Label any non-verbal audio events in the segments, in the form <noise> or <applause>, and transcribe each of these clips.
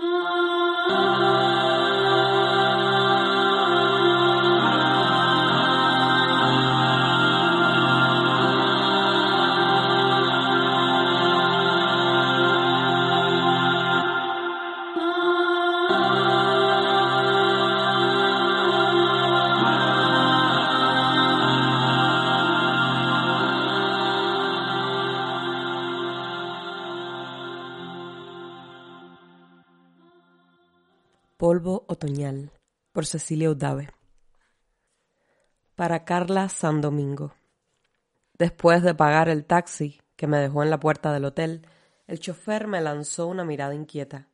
Polvo por Cecilia Udave. Para Carla San Domingo. Después de pagar el taxi que me dejó en la puerta del hotel, el chofer me lanzó una mirada inquieta.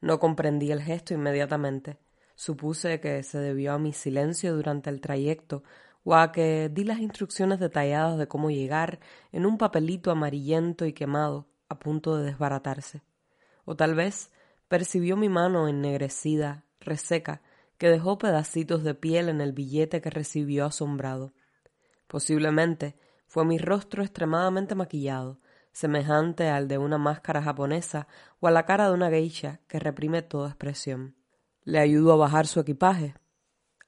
No comprendí el gesto inmediatamente. Supuse que se debió a mi silencio durante el trayecto o a que di las instrucciones detalladas de cómo llegar en un papelito amarillento y quemado a punto de desbaratarse. O tal vez percibió mi mano ennegrecida, reseca, que dejó pedacitos de piel en el billete que recibió asombrado. Posiblemente fue mi rostro extremadamente maquillado, semejante al de una máscara japonesa o a la cara de una geisha que reprime toda expresión. Le ayudó a bajar su equipaje.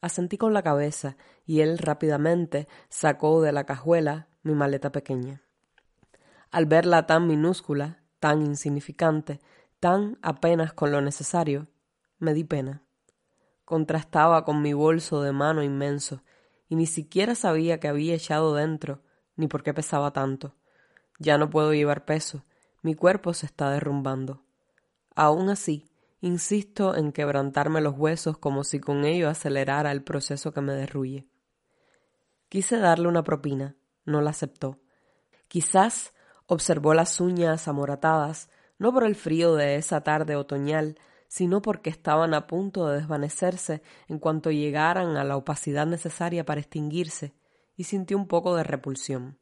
Asentí con la cabeza y él rápidamente sacó de la cajuela mi maleta pequeña. Al verla tan minúscula, tan insignificante, tan apenas con lo necesario, me di pena. Contrastaba con mi bolso de mano inmenso, y ni siquiera sabía que había echado dentro, ni por qué pesaba tanto. Ya no puedo llevar peso, mi cuerpo se está derrumbando. Aún así, insisto en quebrantarme los huesos como si con ello acelerara el proceso que me derruye. Quise darle una propina, no la aceptó. Quizás observó las uñas amoratadas, no por el frío de esa tarde otoñal, sino porque estaban a punto de desvanecerse en cuanto llegaran a la opacidad necesaria para extinguirse, y sintió un poco de repulsión.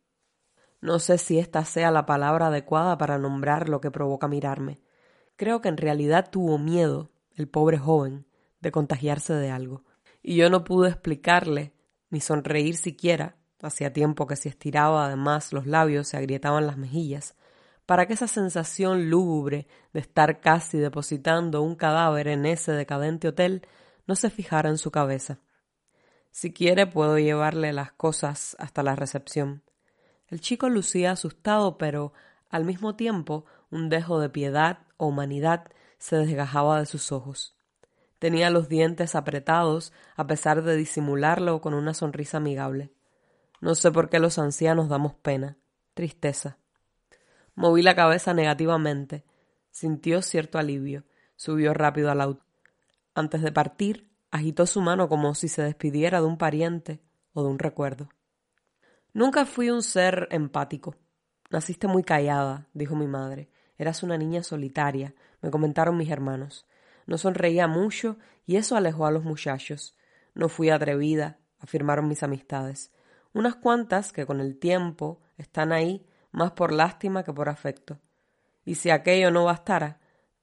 No sé si esta sea la palabra adecuada para nombrar lo que provoca mirarme. Creo que en realidad tuvo miedo, el pobre joven, de contagiarse de algo, y yo no pude explicarle, ni sonreír siquiera, hacía tiempo que si estiraba además los labios se agrietaban las mejillas, para que esa sensación lúgubre de estar casi depositando un cadáver en ese decadente hotel no se fijara en su cabeza. Si quiere puedo llevarle las cosas hasta la recepción. El chico lucía asustado, pero al mismo tiempo un dejo de piedad o humanidad se desgajaba de sus ojos. Tenía los dientes apretados a pesar de disimularlo con una sonrisa amigable. No sé por qué los ancianos damos pena, tristeza. Moví la cabeza negativamente. Sintió cierto alivio. Subió rápido al auto. Antes de partir, agitó su mano como si se despidiera de un pariente o de un recuerdo. Nunca fui un ser empático. Naciste muy callada, dijo mi madre. Eras una niña solitaria, me comentaron mis hermanos. No sonreía mucho y eso alejó a los muchachos. No fui atrevida, afirmaron mis amistades. Unas cuantas que con el tiempo están ahí más por lástima que por afecto. Y si aquello no bastara,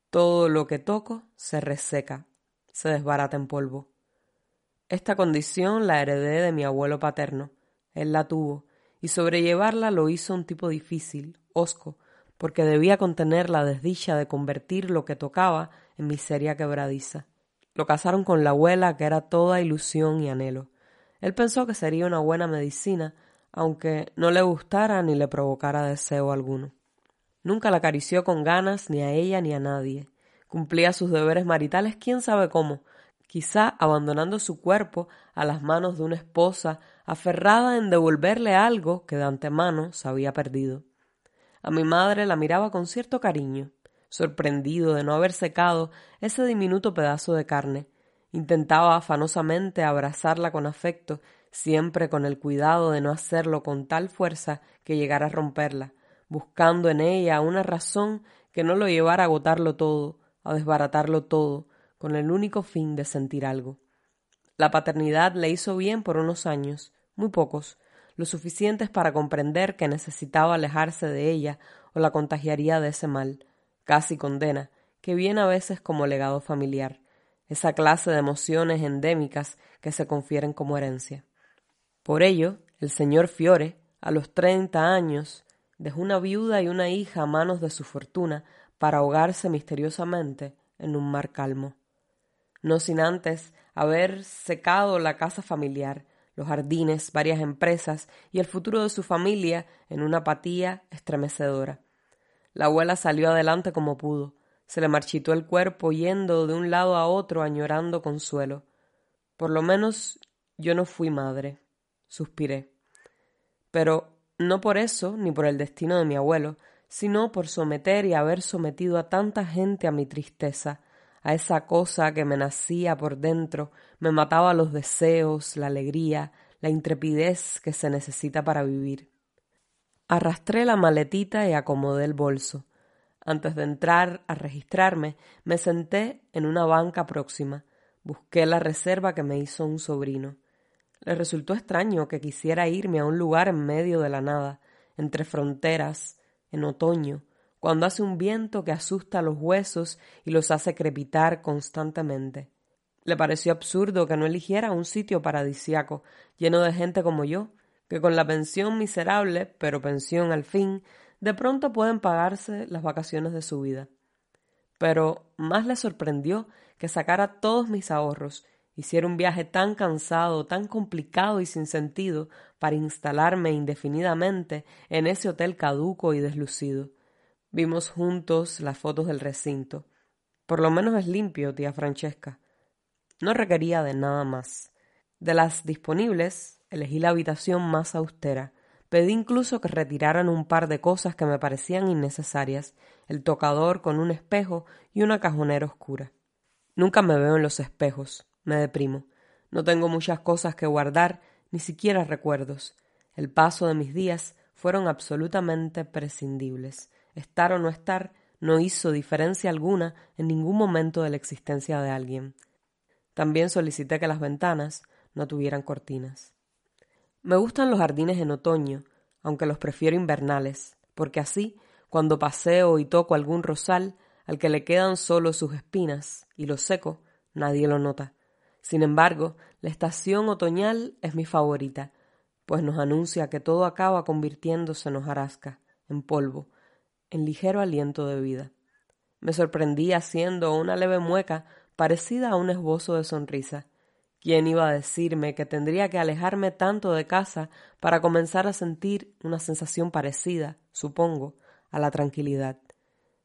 todo lo que toco se reseca, se desbarata en polvo. Esta condición la heredé de mi abuelo paterno. Él la tuvo, y sobrellevarla lo hizo un tipo difícil, hosco, porque debía contener la desdicha de convertir lo que tocaba en miseria quebradiza. Lo casaron con la abuela, que era toda ilusión y anhelo. Él pensó que sería una buena medicina, aunque no le gustara ni le provocara deseo alguno. Nunca la acarició con ganas ni a ella ni a nadie. Cumplía sus deberes maritales quién sabe cómo, quizá abandonando su cuerpo a las manos de una esposa aferrada en devolverle algo que de antemano se había perdido. A mi madre la miraba con cierto cariño, sorprendido de no haber secado ese diminuto pedazo de carne. Intentaba afanosamente abrazarla con afecto siempre con el cuidado de no hacerlo con tal fuerza que llegara a romperla, buscando en ella una razón que no lo llevara a agotarlo todo, a desbaratarlo todo, con el único fin de sentir algo. La paternidad le hizo bien por unos años, muy pocos, lo suficientes para comprender que necesitaba alejarse de ella o la contagiaría de ese mal, casi condena, que viene a veces como legado familiar, esa clase de emociones endémicas que se confieren como herencia. Por ello, el señor Fiore, a los treinta años, dejó una viuda y una hija a manos de su fortuna para ahogarse misteriosamente en un mar calmo. No sin antes haber secado la casa familiar, los jardines, varias empresas y el futuro de su familia en una apatía estremecedora. La abuela salió adelante como pudo. Se le marchitó el cuerpo yendo de un lado a otro añorando consuelo. Por lo menos yo no fui madre, suspiré. Pero no por eso, ni por el destino de mi abuelo, sino por someter y haber sometido a tanta gente a mi tristeza, a esa cosa que me nacía por dentro, me mataba los deseos, la alegría, la intrepidez que se necesita para vivir. Arrastré la maletita y acomodé el bolso. Antes de entrar a registrarme, me senté en una banca próxima. Busqué la reserva que me hizo un sobrino. Le resultó extraño que quisiera irme a un lugar en medio de la nada, entre fronteras, en otoño, cuando hace un viento que asusta los huesos y los hace crepitar constantemente. Le pareció absurdo que no eligiera un sitio paradisiaco, lleno de gente como yo, que con la pensión miserable, pero pensión al fin, de pronto pueden pagarse las vacaciones de su vida. Pero más le sorprendió que sacara todos mis ahorros, hiciera un viaje tan cansado, tan complicado y sin sentido para instalarme indefinidamente en ese hotel caduco y deslucido. Vimos juntos las fotos del recinto. Por lo menos es limpio, tía Francesca. No requería de nada más. De las disponibles, elegí la habitación más austera. Pedí incluso que retiraran un par de cosas que me parecían innecesarias, el tocador con un espejo y una cajonera oscura. Nunca me veo en los espejos, me deprimo. No tengo muchas cosas que guardar, ni siquiera recuerdos. El paso de mis días fueron absolutamente prescindibles. Estar o no estar no hizo diferencia alguna en ningún momento de la existencia de alguien. También solicité que las ventanas no tuvieran cortinas. Me gustan los jardines en otoño, aunque los prefiero invernales, porque así, cuando paseo y toco algún rosal, al que le quedan solo sus espinas y lo seco, nadie lo nota. Sin embargo, la estación otoñal es mi favorita, pues nos anuncia que todo acaba convirtiéndose en hojarasca, en polvo, en ligero aliento de vida. Me sorprendí haciendo una leve mueca parecida a un esbozo de sonrisa. ¿Quién iba a decirme que tendría que alejarme tanto de casa para comenzar a sentir una sensación parecida, supongo, a la tranquilidad?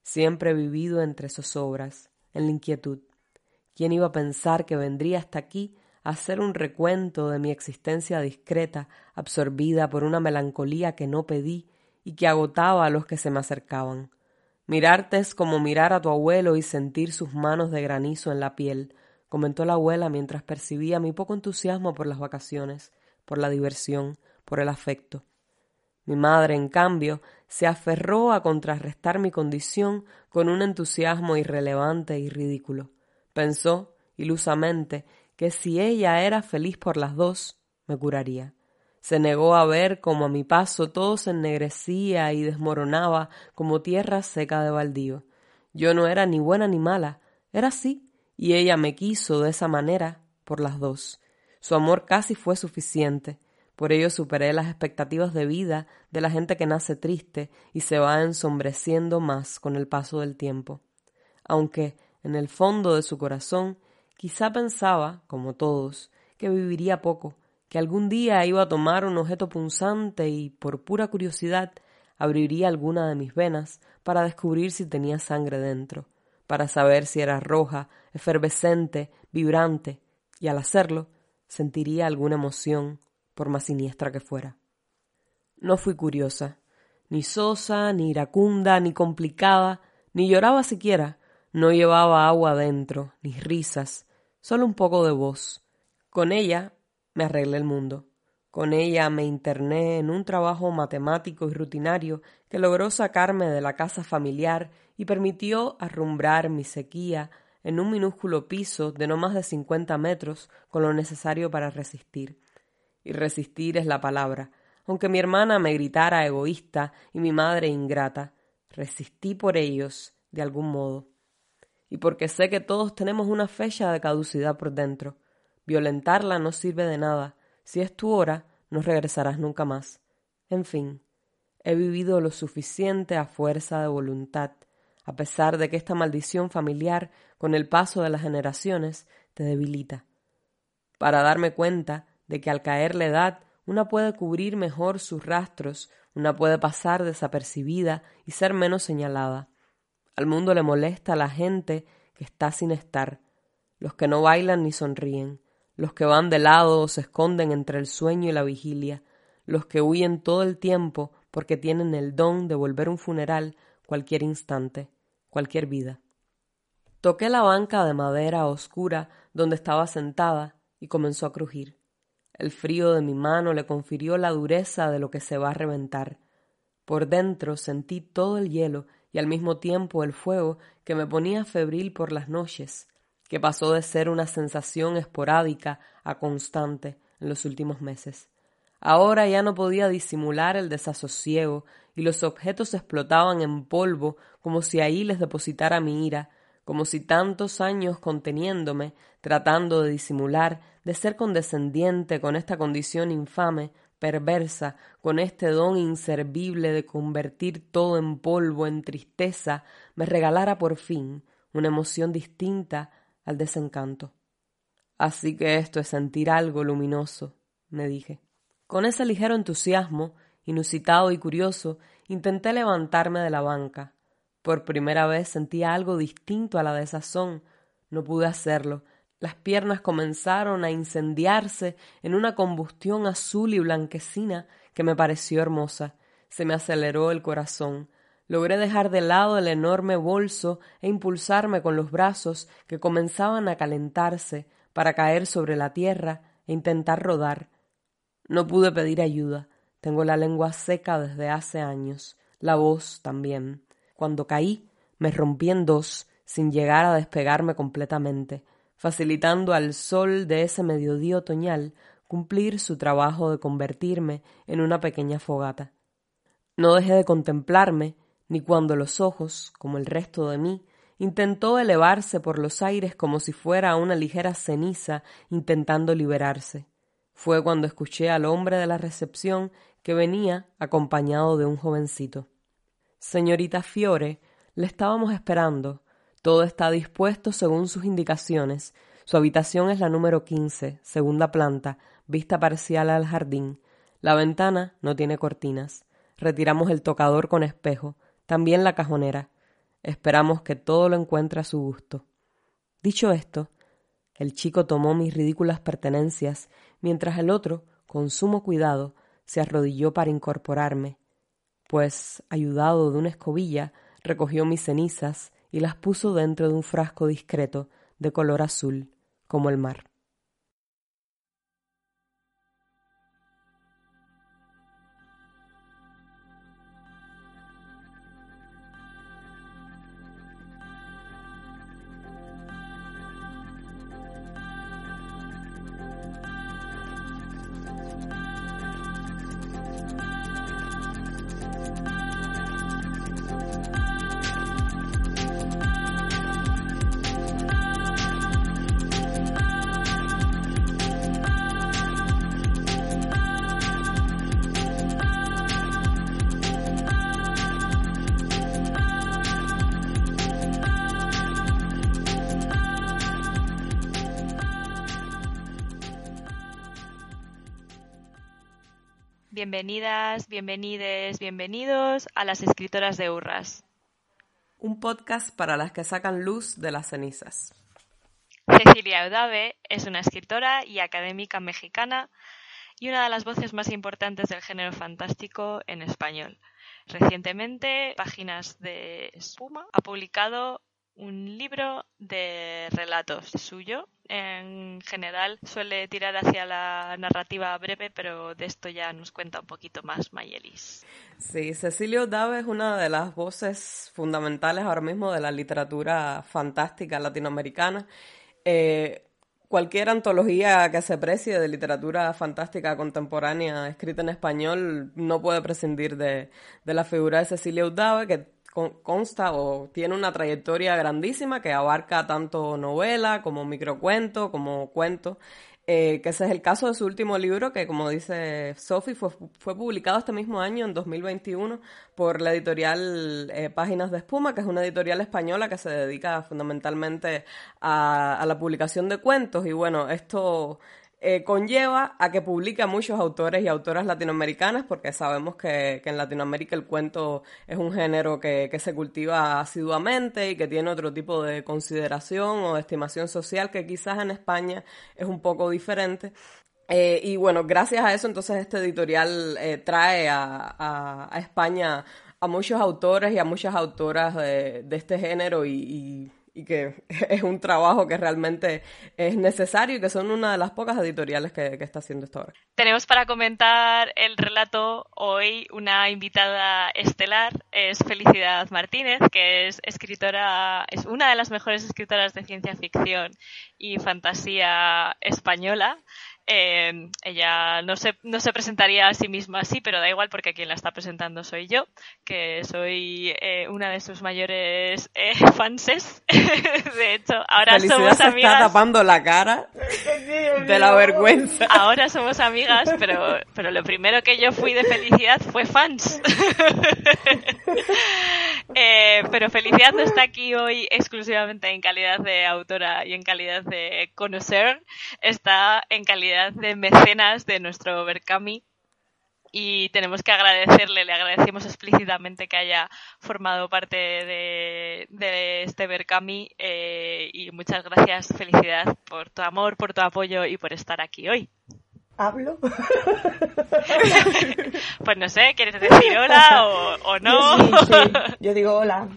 Siempre he vivido entre zozobras, en la inquietud. ¿Quién iba a pensar que vendría hasta aquí a hacer un recuento de mi existencia discreta, absorbida por una melancolía que no pedí y que agotaba a los que se me acercaban. Mirarte es como mirar a tu abuelo y sentir sus manos de granizo en la piel, comentó la abuela mientras percibía mi poco entusiasmo por las vacaciones, por la diversión, por el afecto. Mi madre, en cambio, se aferró a contrarrestar mi condición con un entusiasmo irrelevante y ridículo. Pensó, ilusamente, que si ella era feliz por las dos, me curaría. Se negó a ver cómo a mi paso todo se ennegrecía y desmoronaba como tierra seca de baldío. Yo no era ni buena ni mala, era así, y ella me quiso de esa manera por las dos. Su amor casi fue suficiente, por ello superé las expectativas de vida de la gente que nace triste y se va ensombreciendo más con el paso del tiempo. Aunque, en el fondo de su corazón, quizá pensaba, como todos, que viviría poco, que algún día iba a tomar un objeto punzante y, por pura curiosidad, abriría alguna de mis venas para descubrir si tenía sangre dentro, para saber si era roja, efervescente, vibrante, y al hacerlo sentiría alguna emoción, por más siniestra que fuera. No fui curiosa, ni sosa, ni iracunda, ni complicada, ni lloraba siquiera, no llevaba agua dentro, ni risas, solo un poco de voz. Con ella me arreglé el mundo. Con ella me interné en un trabajo matemático y rutinario que logró sacarme de la casa familiar y permitió arrumbrar mi sequía en un minúsculo piso de no más de cincuenta metros con lo necesario para resistir. Y resistir es la palabra. Aunque mi hermana me gritara egoísta y mi madre ingrata, resistí por ellos de algún modo. Y porque sé que todos tenemos una fecha de caducidad por dentro. Violentarla no sirve de nada, si es tu hora, no regresarás nunca más. En fin, he vivido lo suficiente a fuerza de voluntad, a pesar de que esta maldición familiar, con el paso de las generaciones, te debilita, para darme cuenta de que al caer la edad una puede cubrir mejor sus rastros, una puede pasar desapercibida y ser menos señalada. Al mundo le molesta la gente que está sin estar, los que no bailan ni sonríen, los que van de lado o se esconden entre el sueño y la vigilia, los que huyen todo el tiempo porque tienen el don de volver un funeral cualquier instante, cualquier vida. Toqué la banca de madera oscura donde estaba sentada y comenzó a crujir. El frío de mi mano le confirió la dureza de lo que se va a reventar. Por dentro sentí todo el hielo y al mismo tiempo el fuego que me ponía febril por las noches, que pasó de ser una sensación esporádica a constante en los últimos meses. Ahora ya no podía disimular el desasosiego y los objetos explotaban en polvo como si ahí les depositara mi ira, como si tantos años conteniéndome, tratando de disimular, de ser condescendiente con esta condición infame, perversa, con este don inservible de convertir todo en polvo, en tristeza, me regalara por fin una emoción distinta al desencanto. Así que esto es sentir algo luminoso, me dije. Con ese ligero entusiasmo, inusitado y curioso, intenté levantarme de la banca. Por primera vez sentía algo distinto a la desazón. No pude hacerlo. Las piernas comenzaron a incendiarse en una combustión azul y blanquecina que me pareció hermosa. Se me aceleró el corazón logré dejar de lado el enorme bolso e impulsarme con los brazos que comenzaban a calentarse para caer sobre la tierra e intentar rodar. No pude pedir ayuda. Tengo la lengua seca desde hace años, la voz también. Cuando caí, me rompí en dos, sin llegar a despegarme completamente, facilitando al sol de ese mediodía otoñal cumplir su trabajo de convertirme en una pequeña fogata. No dejé de contemplarme ni cuando los ojos, como el resto de mí, intentó elevarse por los aires como si fuera una ligera ceniza intentando liberarse. Fue cuando escuché al hombre de la recepción que venía acompañado de un jovencito. Señorita Fiore, le estábamos esperando. Todo está dispuesto según sus indicaciones. Su habitación es la número quince, segunda planta, vista parcial al jardín. La ventana no tiene cortinas. Retiramos el tocador con espejo también la cajonera. Esperamos que todo lo encuentre a su gusto. Dicho esto, el chico tomó mis ridículas pertenencias, mientras el otro, con sumo cuidado, se arrodilló para incorporarme, pues, ayudado de una escobilla, recogió mis cenizas y las puso dentro de un frasco discreto de color azul, como el mar. Bienvenidas, bienvenides, bienvenidos a las escritoras de Urras. Un podcast para las que sacan luz de las cenizas. Cecilia Eudave es una escritora y académica mexicana y una de las voces más importantes del género fantástico en español. Recientemente, Páginas de Espuma ha publicado un libro de relatos suyo. En general suele tirar hacia la narrativa breve, pero de esto ya nos cuenta un poquito más Mayelis. Sí, Cecilio Dave es una de las voces fundamentales ahora mismo de la literatura fantástica latinoamericana. Eh, cualquier antología que se precie de literatura fantástica contemporánea escrita en español no puede prescindir de, de la figura de Cecilia Udave, que consta o tiene una trayectoria grandísima que abarca tanto novela como microcuento, como cuento, eh, que ese es el caso de su último libro, que como dice Sophie, fue, fue publicado este mismo año, en 2021, por la editorial eh, Páginas de Espuma, que es una editorial española que se dedica fundamentalmente a, a la publicación de cuentos. Y bueno, esto eh, conlleva a que publique a muchos autores y autoras latinoamericanas, porque sabemos que, en Latinoamérica el cuento es un género que, se cultiva asiduamente y que tiene otro tipo de consideración o de estimación social que quizás en España es un poco diferente. Eh, y bueno, gracias a eso entonces este editorial eh, trae a, España a muchos autores y a muchas autoras de, este género y que <laughs> es un trabajo que realmente es necesario y que son una de las pocas editoriales que, está haciendo esto ahora. Tenemos para comentar el relato hoy una invitada estelar, es Felicidad Martínez, que es escritora, es una de las mejores escritoras de ciencia ficción y fantasía española. Eh, ella no se, no se presentaría a sí misma así, pero da igual porque quien la está presentando soy yo, que soy eh, una de sus mayores eh, <laughs> fanses. <laughs> de hecho, ahora somos se amigas. está tapando la cara de la vergüenza. Ahora somos amigas, pero, pero lo primero que yo fui de felicidad fue fans. <laughs> pero Felicidad no está aquí hoy exclusivamente en calidad de autora y en calidad de conocer, está en calidad de mecenas de nuestro Berkami y tenemos que agradecerle, le agradecemos explícitamente que haya formado parte de, este Berkami eh, y muchas gracias, felicidad por tu amor, por tu apoyo y por estar aquí hoy. ¿Hablo? <laughs> pues no sé, ¿quieres decir hola o, no? <laughs> Yo digo hola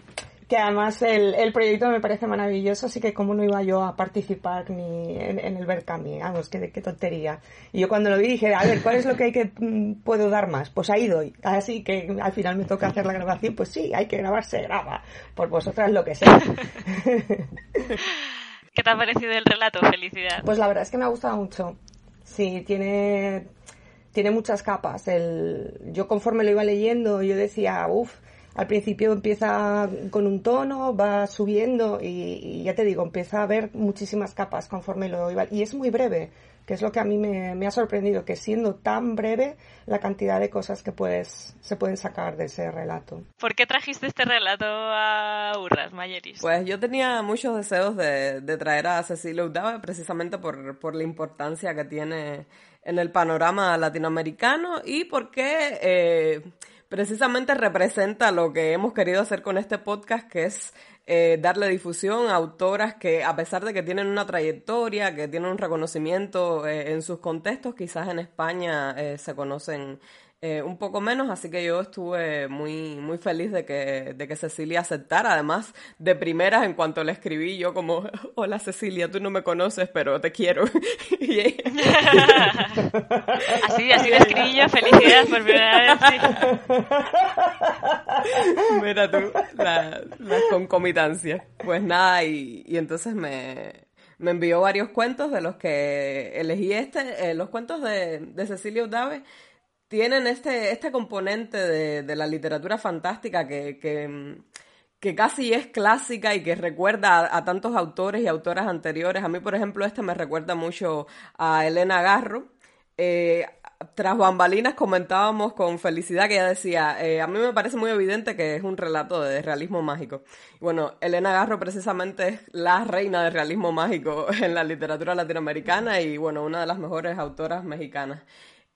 que además el, el, proyecto me parece maravilloso, así que cómo no iba yo a participar ni en, el Berkami, vamos, qué, qué tontería. Y yo cuando lo vi dije, a ver, ¿cuál es lo que hay que mm, puedo dar más? Pues ahí doy. Así que al final me toca hacer la grabación, pues sí, hay que grabarse, graba. Por vosotras lo que sea. <laughs> ¿Qué te ha parecido el relato? Felicidad. Pues la verdad es que me ha gustado mucho. Sí, tiene, tiene muchas capas. El, yo conforme lo iba leyendo, yo decía, uff, al principio empieza con un tono, va subiendo y, ya te digo, empieza a haber muchísimas capas conforme lo iba. Y es muy breve, que es lo que a mí me, ha sorprendido, que siendo tan breve la cantidad de cosas que puedes, se pueden sacar de ese relato. ¿Por qué trajiste este relato a Urras, Mayeris? Pues yo tenía muchos deseos de, traer a Cecilia Udave precisamente por, por la importancia que tiene en el panorama latinoamericano y porque... Eh, precisamente representa lo que hemos querido hacer con este podcast, que es eh, darle difusión a autoras que, a pesar de que tienen una trayectoria, que tienen un reconocimiento eh, en sus contextos, quizás en España eh, se conocen eh, un poco menos, así que yo estuve muy, muy feliz de que, de que Cecilia aceptara. Además, de primeras, en cuanto le escribí, yo como, <laughs> hola Cecilia, tú no me conoces, pero te quiero. <laughs> así, así le escribí yo, felicidad por primera vez. Mira tú, las la concomitancias. Pues nada, y, y entonces me, me envió varios cuentos de los que elegí este, eh, los cuentos de, de Cecilia Udave tienen este, este componente de, la literatura fantástica que, que, casi es clásica y que recuerda a, tantos autores y autoras anteriores. A mí, por ejemplo, este me recuerda mucho a Elena Garro. Eh, tras bambalinas comentábamos con felicidad que ella decía, eh, a mí me parece muy evidente que es un relato de realismo mágico. Bueno, Elena Garro precisamente es la reina del realismo mágico <laughs> en la literatura latinoamericana y bueno, una de las mejores autoras mexicanas.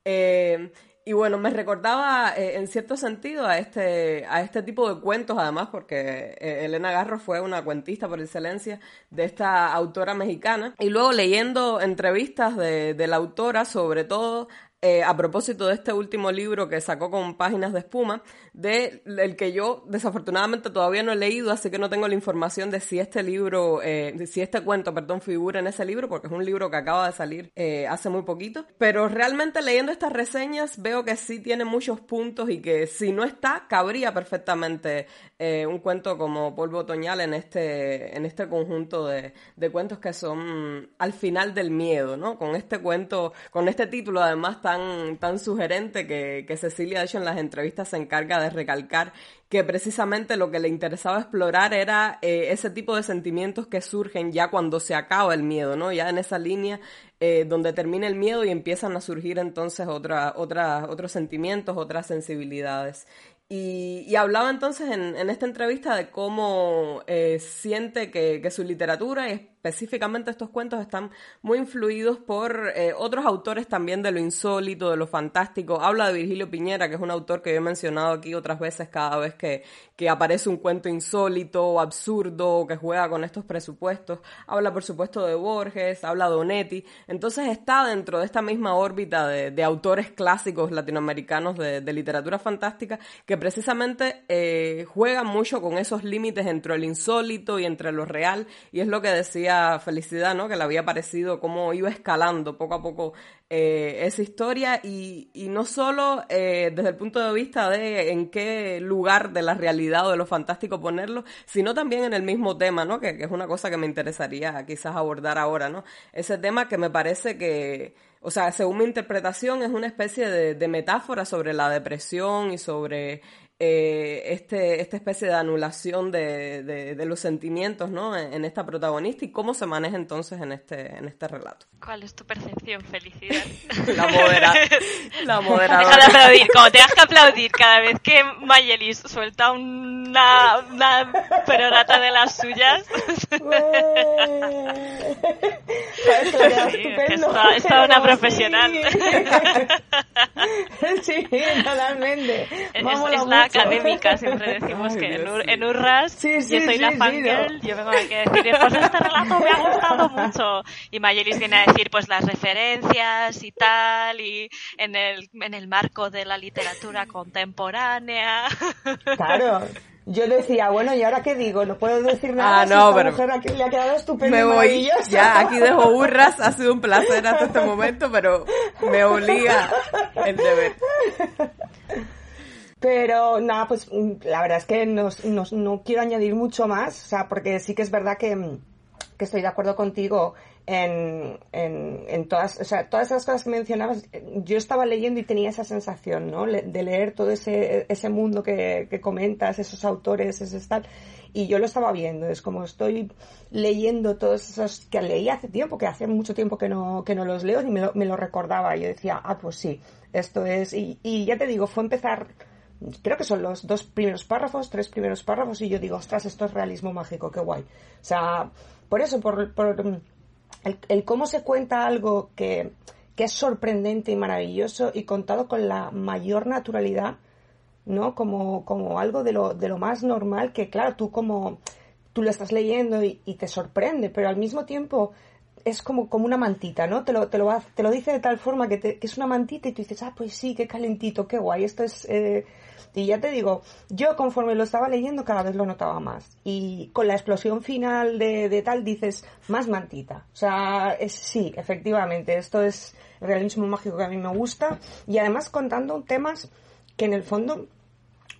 Eh, y bueno, me recordaba eh, en cierto sentido a este, a este tipo de cuentos, además, porque eh, Elena Garro fue una cuentista por excelencia de esta autora mexicana. Y luego leyendo entrevistas de, de la autora, sobre todo eh, a propósito de este último libro que sacó con páginas de espuma, de el que yo desafortunadamente todavía no he leído, así que no tengo la información de si este libro, eh, si este cuento, perdón, figura en ese libro, porque es un libro que acaba de salir eh, hace muy poquito. Pero realmente leyendo estas reseñas veo que sí tiene muchos puntos y que si no está, cabría perfectamente un cuento como Polvo Otoñal en este, en este conjunto de, de cuentos que son al final del miedo, ¿no? Con este cuento, con este título además tan, sugerente que, Cecilia, de hecho, en las entrevistas se encarga de recalcar que precisamente lo que le interesaba explorar era eh, ese tipo de sentimientos que surgen ya cuando se acaba el miedo, ¿no? Ya en esa línea eh, donde termina el miedo y empiezan a surgir entonces otra, otra, otros sentimientos, otras sensibilidades. Y, hablaba entonces en, esta entrevista de cómo eh, siente que, que, su literatura y específicamente estos cuentos están muy influidos por eh, otros autores también de lo insólito, de lo fantástico. Habla de Virgilio Piñera, que es un autor que yo he mencionado aquí otras veces cada vez que, que aparece un cuento insólito absurdo que juega con estos presupuestos. Habla, por supuesto, de Borges, habla de Onetti. Entonces está dentro de esta misma órbita de, autores clásicos latinoamericanos de, de, literatura fantástica que precisamente eh, juegan mucho con esos límites entre el insólito y entre lo real. Y es lo que decía Felicidad, ¿no? Que le había parecido cómo iba escalando poco a poco eh, esa historia y, no solo eh, desde el punto de vista de en qué lugar de la realidad o de lo fantástico ponerlo, sino también en el mismo tema, ¿no? Que, es una cosa que me interesaría quizás abordar ahora, ¿no? Ese tema que me parece que, o sea, según mi interpretación, es una especie de metáfora sobre la depresión y sobre eh, este, esta especie de anulación de, de, los sentimientos ¿no? En, esta protagonista y cómo se maneja entonces en este, en este relato. ¿Cuál es tu percepción, felicidad? <laughs> la, modera la moderadora. Deja de aplaudir, como tengas que aplaudir cada vez que Mayelis suelta una, una perorata de las suyas. <laughs> es toda una profesional. sí, <laughs> totalmente. Es, es la académica, <laughs> siempre decimos que en, Urras yo soy la fangirl, yo vengo aquí a decir, pues este relato me ha gustado mucho. Y Mayelis viene a decir pues las referencias y tal, y en el, en el marco de la literatura contemporánea. <laughs> Claro. Yo decía, bueno, ¿y ahora qué digo? No puedo decir nada. Ah, no, pero mujer aquí le ha quedado estupendo. Me voy. Ya, aquí dejo burras. Ha sido un placer hasta este momento, pero me obliga el deber. Pero nada, pues mm, la verdad es que no quiero añadir mucho más, o sea, porque sí que es verdad que, mm, que estoy de acuerdo contigo en, en, todas, o sea, todas esas cosas que mencionabas. Yo estaba leyendo y tenía esa sensación, ¿no? De leer todo ese, ese mundo que, que comentas, esos autores, ese tal. Y yo lo estaba viendo, es como estoy leyendo todos esos que leí hace tiempo, que hace mucho tiempo que no, que no los leo y me lo, me lo recordaba. Yo decía, ah, pues sí, esto es. Y, y ya te digo, fue empezar creo que son los dos primeros párrafos, tres primeros párrafos, y yo digo, ostras, esto es realismo mágico, qué guay. O sea, por eso, por, el, cómo se cuenta algo que, que, es sorprendente y maravilloso y contado con la mayor naturalidad, ¿no? Como, como algo de lo, de lo más normal que, claro, tú como tú lo estás leyendo y, te sorprende, pero al mismo tiempo es como, como una mantita, ¿no? Te lo, te lo, te lo dice de tal forma que, que, es una mantita y tú dices, ah, pues sí, qué calentito, qué guay, esto es... Eh, y ya te digo, yo conforme lo estaba leyendo cada vez lo notaba más. Y con la explosión final de, tal dices, más mantita. O sea, es, sí, efectivamente, esto es realismo mágico que a mí me gusta. Y además contando temas que en el fondo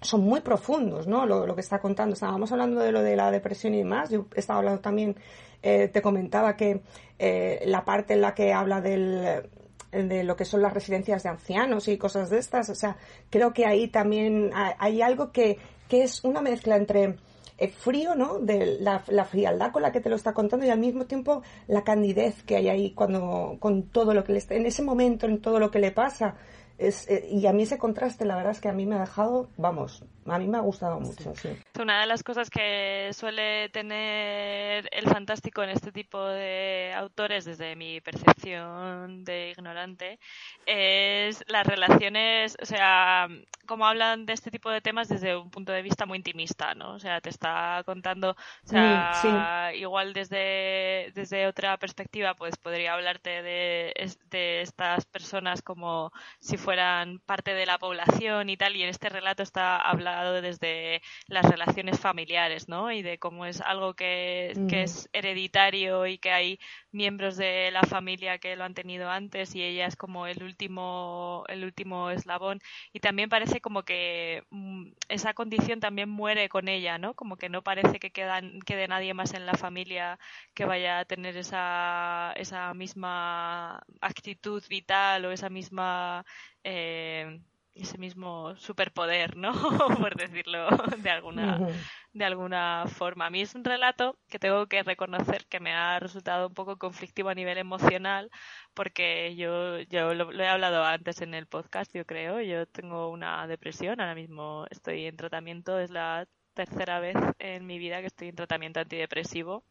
son muy profundos, ¿no? Lo, que está contando. Estábamos hablando de lo de la depresión y demás. Yo estaba hablando también, eh, te comentaba que eh, la parte en la que habla del, de lo que son las residencias de ancianos y cosas de estas. O sea, creo que ahí también hay algo que, que es una mezcla entre el frío, ¿no? De la, frialdad con la que te lo está contando y al mismo tiempo la candidez que hay ahí cuando, con todo lo que le está, en ese momento, en todo lo que le pasa. Es, eh, y a mí ese contraste, la verdad es que a mí me ha dejado, vamos, a mí me ha gustado mucho, sí. Una de las cosas que suele tener el fantástico en este tipo de autores, desde mi percepción de ignorante, es las relaciones, o sea, como hablan de este tipo de temas desde un punto de vista muy intimista, ¿no? O sea, te está contando, o sea, igual desde, desde otra perspectiva, pues podría hablarte de, de estas personas como si fueran parte de la población y tal, y en este relato está hablado desde las relaciones familiares, ¿no? Y de cómo es algo que, que es hereditario y que hay miembros de la familia que lo han tenido antes y ella es como el último, el último eslabón. Y también parece como que mm, esa condición también muere con ella, ¿no? Como que no parece que quedan, quede nadie más en la familia que vaya a tener esa, esa misma actitud vital o esa misma eh, ese mismo superpoder, ¿no? <laughs> Por decirlo de alguna, de alguna forma. A mí es un relato que tengo que reconocer que me ha resultado un poco conflictivo a nivel emocional, porque yo, yo lo, he hablado antes en el podcast, yo creo. Yo tengo una depresión, ahora mismo estoy en tratamiento, es la tercera vez en mi vida que estoy en tratamiento antidepresivo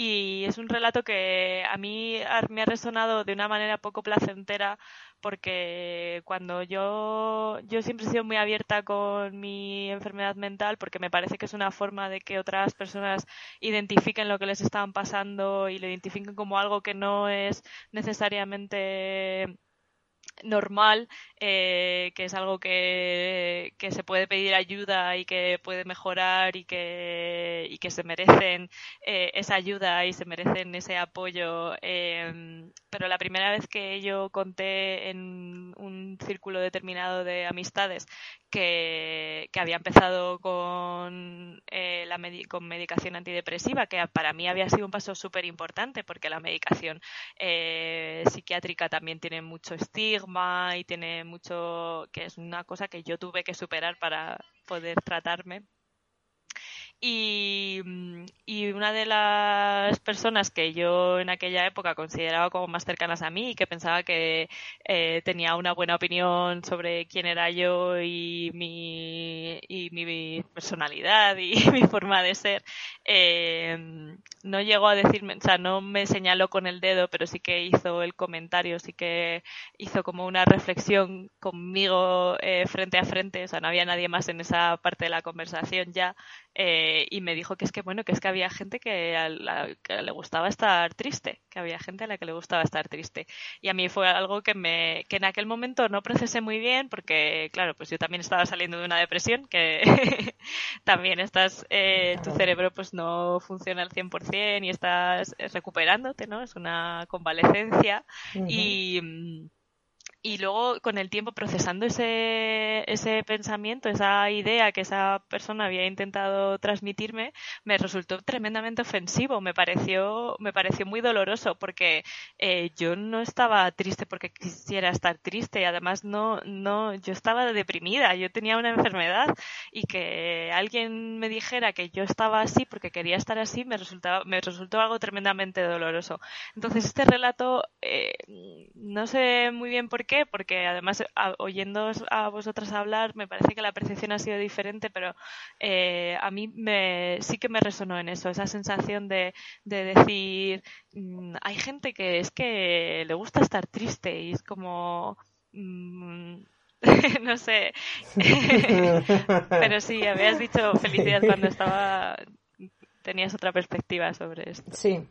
y es un relato que a mí me ha resonado de una manera poco placentera porque cuando yo yo siempre he sido muy abierta con mi enfermedad mental porque me parece que es una forma de que otras personas identifiquen lo que les están pasando y lo identifiquen como algo que no es necesariamente normal, eh, que es algo que, que, se puede pedir ayuda y que puede mejorar y que, y que se merecen eh, esa ayuda y se merecen ese apoyo. Em, pero la primera vez que yo conté en un círculo determinado de amistades que, que había empezado con, eh, la con medicación antidepresiva, que para mí había sido un paso súper importante porque la medicación eh, psiquiátrica también tiene mucho estigma y tiene mucho, que es una cosa que yo tuve que superar para poder tratarme. Y, y, una de las personas que yo en aquella época consideraba como más cercanas a mí y que pensaba que eh, tenía una buena opinión sobre quién era yo y mi, y mi personalidad y <laughs> mi forma de ser, eh, no llegó a decirme, o sea, no me señaló con el dedo, pero sí que hizo el comentario, sí que hizo como una reflexión conmigo eh, frente a frente, o sea, no había nadie más en esa parte de la conversación ya. Eh, y me dijo que es que bueno, que es que había gente que, a la, que le gustaba estar triste, que había gente a la que le gustaba estar triste. Y a mí fue algo que me, que en aquel momento no procesé muy bien, porque claro, pues yo también estaba saliendo de una depresión, que <laughs> también estás, eh, tu cerebro pues no funciona al 100% y estás recuperándote, ¿no? Es una convalecencia y mm, y luego con el tiempo procesando ese, ese pensamiento, esa idea que esa persona había intentado transmitirme, me resultó tremendamente ofensivo, me pareció, me pareció muy doloroso porque eh, yo no estaba triste porque quisiera estar triste y además no, no, yo estaba deprimida, yo tenía una enfermedad y que alguien me dijera que yo estaba así porque quería estar así me resultaba, me resultó algo tremendamente doloroso. Entonces este relato, eh, no sé muy bien por qué, porque además oyendo a vosotras hablar me parece que la percepción ha sido diferente, pero eh, a mí me, sí que me resonó en eso, esa sensación de, de decir, mm, hay gente que es que le gusta estar triste y es como... Mm, <laughs> no sé. <laughs> Pero sí, habías dicho felicidad cuando estaba. Tenías otra perspectiva sobre esto. Sí,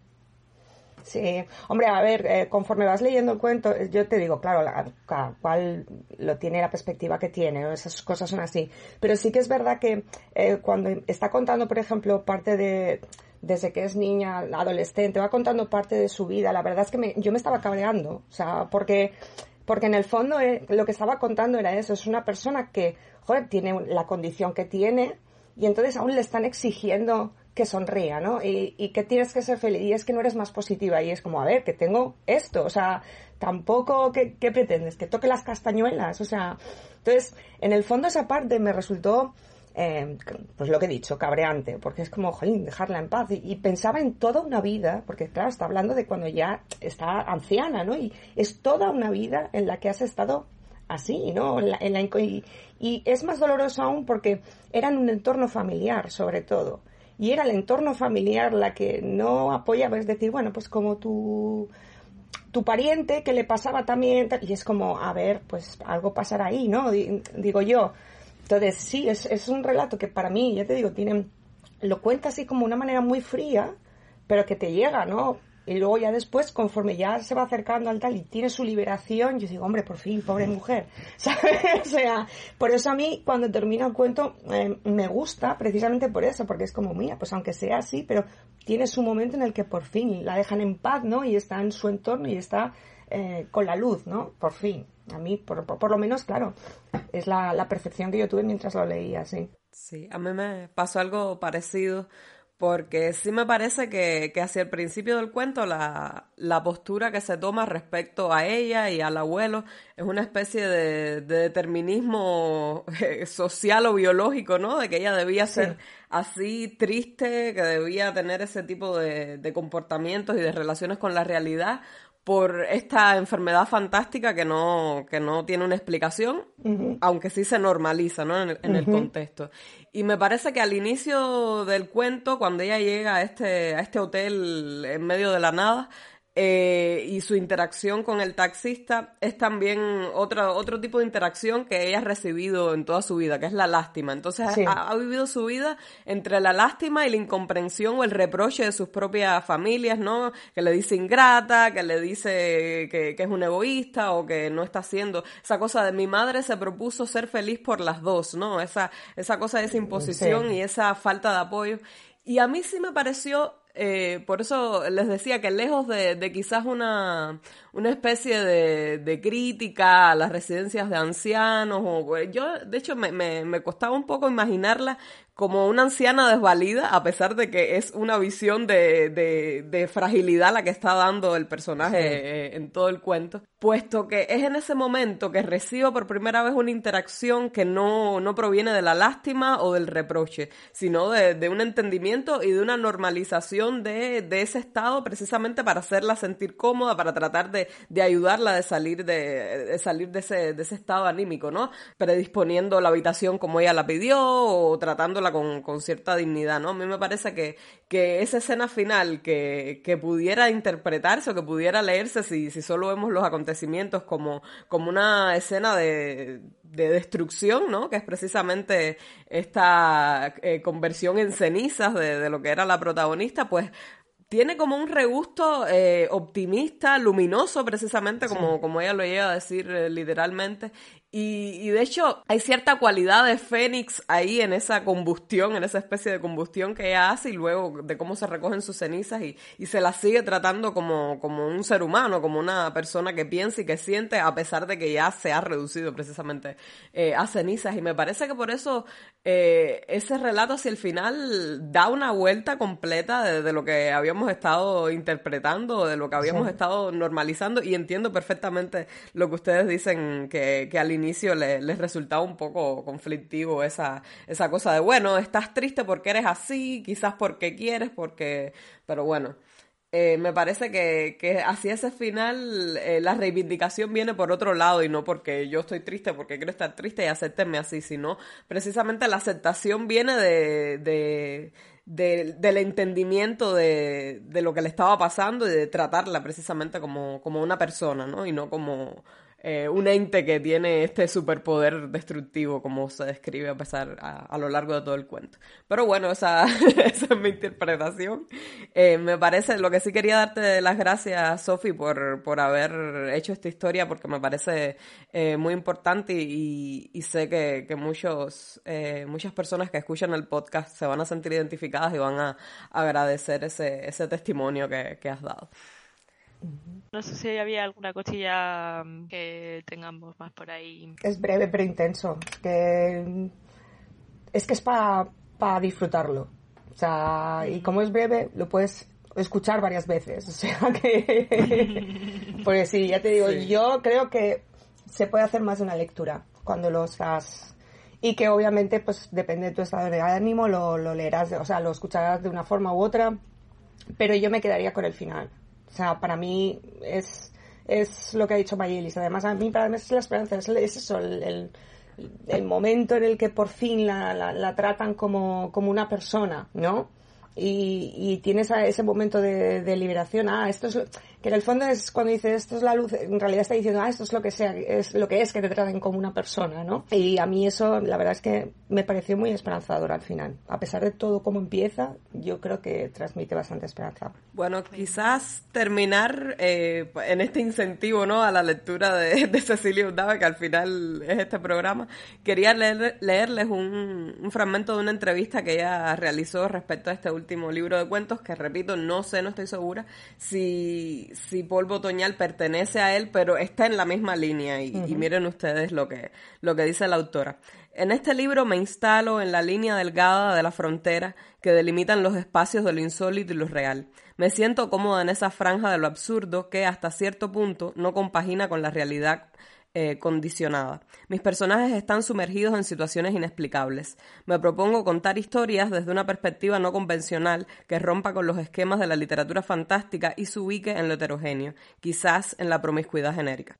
Sí, hombre, a ver, eh, conforme vas leyendo el cuento, eh, yo te digo, claro, cada cual lo tiene la perspectiva que tiene, esas cosas son así. Pero sí que es verdad que eh, cuando está contando, por ejemplo, parte de, desde que es niña, adolescente, va contando parte de su vida, la verdad es que me, yo me estaba cabreando, o sea, porque, porque en el fondo lo que estaba contando era eso, es una persona que, joder, tiene la condición que tiene y entonces aún le están exigiendo que sonría, ¿no? Y, que tienes que ser feliz, y es que no eres más positiva, y es como, a ver, que tengo esto, o sea, tampoco, ¿qué, pretendes? Que toque las castañuelas, o sea, entonces, en el fondo esa parte me resultó, eh, pues lo que he dicho, cabreante, porque es como, jolín, dejarla en paz, y, pensaba en toda una vida, porque claro, está hablando de cuando ya está anciana, ¿no? Y es toda una vida en la que has estado así, ¿no? En la, y, y, es más doloroso aún porque era en un entorno familiar, sobre todo. Y era el entorno familiar la que no apoyaba, es decir, bueno, pues como tu, tu pariente que le pasaba también, y es como, a ver, pues algo pasará ahí, ¿no? Digo yo. Entonces, sí, es, es un relato que para mí, ya te digo, tiene, lo cuenta así como una manera muy fría, pero que te llega, ¿no? Y luego ya después, conforme ya se va acercando al tal y tiene su liberación, yo digo, hombre, por fin, pobre mujer, <laughs> ¿sabes? o sea, por eso a mí cuando termina el cuento eh, me gusta precisamente por eso, porque es como, mía, pues aunque sea así, pero tiene su momento en el que por fin la dejan en paz, ¿no? Y está en su entorno y está eh, con la luz, ¿no? Por fin. A mí, por, por, lo menos, claro, es la, la percepción que yo tuve mientras lo leía, sí. Sí, a mí me pasó algo parecido porque sí me parece que, que hacia el principio del cuento la, la, postura que se toma respecto a ella y al abuelo es una especie de, determinismo <laughs> eh, social o biológico, ¿no? De que ella debía ser así triste, que debía tener ese tipo de, de comportamientos y de relaciones con la realidad, por esta enfermedad fantástica que no, que no tiene una explicación, aunque sí se normaliza ¿no? en, el contexto. Y me parece que al inicio del cuento, cuando ella llega a este, a este hotel en medio de la nada, eh, y su interacción con el taxista es también otro, otro tipo de interacción que ella ha recibido en toda su vida, que es la lástima. Entonces ha, vivido su vida entre la lástima y la incomprensión o el reproche de sus propias familias, ¿no? Que le dice ingrata, que le dice que, que es un egoísta o que no está haciendo esa cosa de mi madre se propuso ser feliz por las dos, ¿no? Esa, esa cosa de esa imposición y esa falta de apoyo. Y a mí sí me pareció eh, por eso les decía que lejos de, quizás una, una especie de, de, crítica a las residencias de ancianos, o, yo de hecho me, me, me costaba un poco imaginarla como una anciana desvalida, a pesar de que es una visión de, de, fragilidad la que está dando el personaje eh, en todo el cuento, puesto que es en ese momento que recibo por primera vez una interacción que no, no proviene de la lástima o del reproche, sino de, de un entendimiento y de una normalización de, de, ese estado precisamente para hacerla sentir cómoda, para tratar de, de ayudarla de salir, de, salir de, ese, de ese estado anímico, ¿no? Predisponiendo la habitación como ella la pidió o tratándola con, cierta dignidad, ¿no? A mí me parece que, que esa escena final que, que, pudiera interpretarse o que pudiera leerse si, si solo vemos los acontecimientos como, como una escena de, de destrucción, ¿no? Que es precisamente esta eh, conversión en cenizas de, de, lo que era la protagonista, pues tiene como un regusto eh, optimista, luminoso, precisamente, como, como ella lo llega a decir eh, literalmente, y, de hecho, hay cierta cualidad de Fénix ahí en esa combustión, en esa especie de combustión que ella hace y luego de cómo se recogen sus cenizas y, y se las sigue tratando como, como un ser humano, como una persona que piensa y que siente a pesar de que ya se ha reducido precisamente eh, a cenizas. Y me parece que por eso eh, ese relato hacia el final da una vuelta completa de, lo que habíamos estado interpretando, de lo que habíamos estado normalizando y entiendo perfectamente lo que ustedes dicen que, que al inicio les resultaba un poco conflictivo esa, esa cosa de, bueno, estás triste porque eres así, quizás porque quieres, porque... Pero bueno, eh, me parece que, que hacia ese final eh, la reivindicación viene por otro lado y no porque yo estoy triste, porque quiero estar triste y acéptenme así, sino precisamente la aceptación viene de, de, del entendimiento de, de, lo que le estaba pasando y de tratarla precisamente como, como una persona, ¿no? Y no como eh, un ente que tiene este superpoder destructivo, como se describe a pesar a, lo largo de todo el cuento. Pero bueno, esa, <laughs> esa es mi interpretación. Eh, me parece, lo que sí quería darte las gracias, Sofi, por, por haber hecho esta historia, porque me parece eh, muy importante y, y sé que, que muchos, muchas personas que escuchan el podcast se van a sentir identificadas y van a agradecer ese, ese testimonio que, que has dado. No sé si había alguna cosilla mm, que tengamos más por ahí. Es breve pero intenso. Es que es, que es para disfrutarlo. O sea, y como es breve, lo puedes escuchar varias veces. O sea <laughs> que. Porque sí, ya te digo, yo creo que se puede hacer más de una lectura cuando lo estás. Y que obviamente, pues depende de tu estado de ánimo, lo, lo leerás, o sea, lo escucharás de una forma u otra. Pero yo me quedaría con el final. O sea, para mí es, es lo que ha dicho Mayelis. Además, a mí para mí es la esperanza, es, eso, el, el, momento en el que por fin la, la, la tratan como, como una persona, ¿no? y, y tienes ese momento de, de, liberación. Ah, esto es que en el fondo es cuando dice esto es la luz, en realidad está diciendo, ah, esto es lo que sea, es lo que es que te traten como una persona, ¿no? Y a mí eso, la verdad es que me pareció muy esperanzador al final. A pesar de todo cómo empieza, yo creo que transmite bastante esperanza. Bueno, quizás terminar eh, en este incentivo, ¿no? A la lectura de, <laughs> Cecilia Undava, que al final es este programa. Quería leer, leerles un fragmento de una entrevista que ella realizó respecto a este último libro de cuentos, que repito, no sé, no estoy segura si si, Polvo Otoñal pertenece a él, pero está en la misma línea y, miren ustedes lo que, lo que dice la autora. En este libro me instalo en la línea delgada de la frontera que delimitan los espacios de lo insólito y lo real. Me siento cómoda en esa franja de lo absurdo que hasta cierto punto no compagina con la realidad eh, condicionada. Mis personajes están sumergidos en situaciones inexplicables. Me propongo contar historias desde una perspectiva no convencional que rompa con los esquemas de la literatura fantástica y se ubique en lo heterogéneo, quizás en la promiscuidad genérica.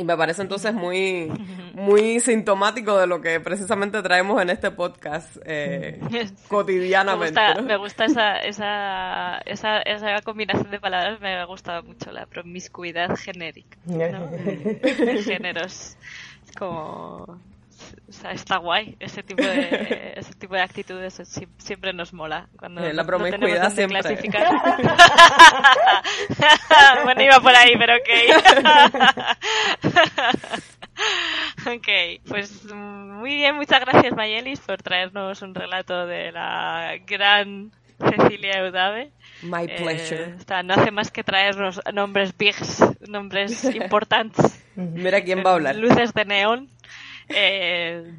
Y me parece entonces muy, <laughs> muy sintomático de lo que precisamente traemos en este podcast eh, <laughs> cotidianamente. Me gusta, esa, esa, esa, esa, combinación de palabras, me ha gustado mucho la promiscuidad genérica. ¿no? <laughs> géneros. como o sea, está guay ese tipo de ese tipo de actitudes siempre nos mola cuando la promiscuidad no siempre clasificar. <laughs> bueno iba por ahí pero ok <laughs> ok pues muy bien muchas gracias Mayelis por traernos un relato de la gran Cecilia Eudave My eh, pleasure. no hace más que traernos nombres bigs, nombres <laughs> importantes. Mira quién va a hablar. Luces de neón. Eh,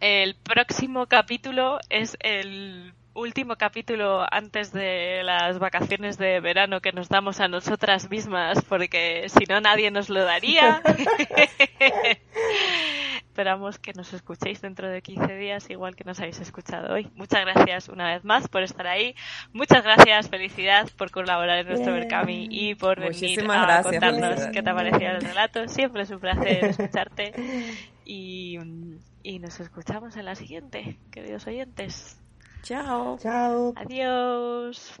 el próximo capítulo es el último capítulo antes de las vacaciones de verano que nos damos a nosotras mismas porque si no nadie nos lo daría. <laughs> Esperamos que nos escuchéis dentro de 15 días igual que nos habéis escuchado hoy. Muchas gracias una vez más por estar ahí. Muchas gracias, felicidad por colaborar en nuestro Berkami y por venir a contarnos qué te ha parecido el relato. Siempre es un placer <laughs> escucharte y, y nos escuchamos en la siguiente, queridos oyentes. Chao. Chao. Adiós.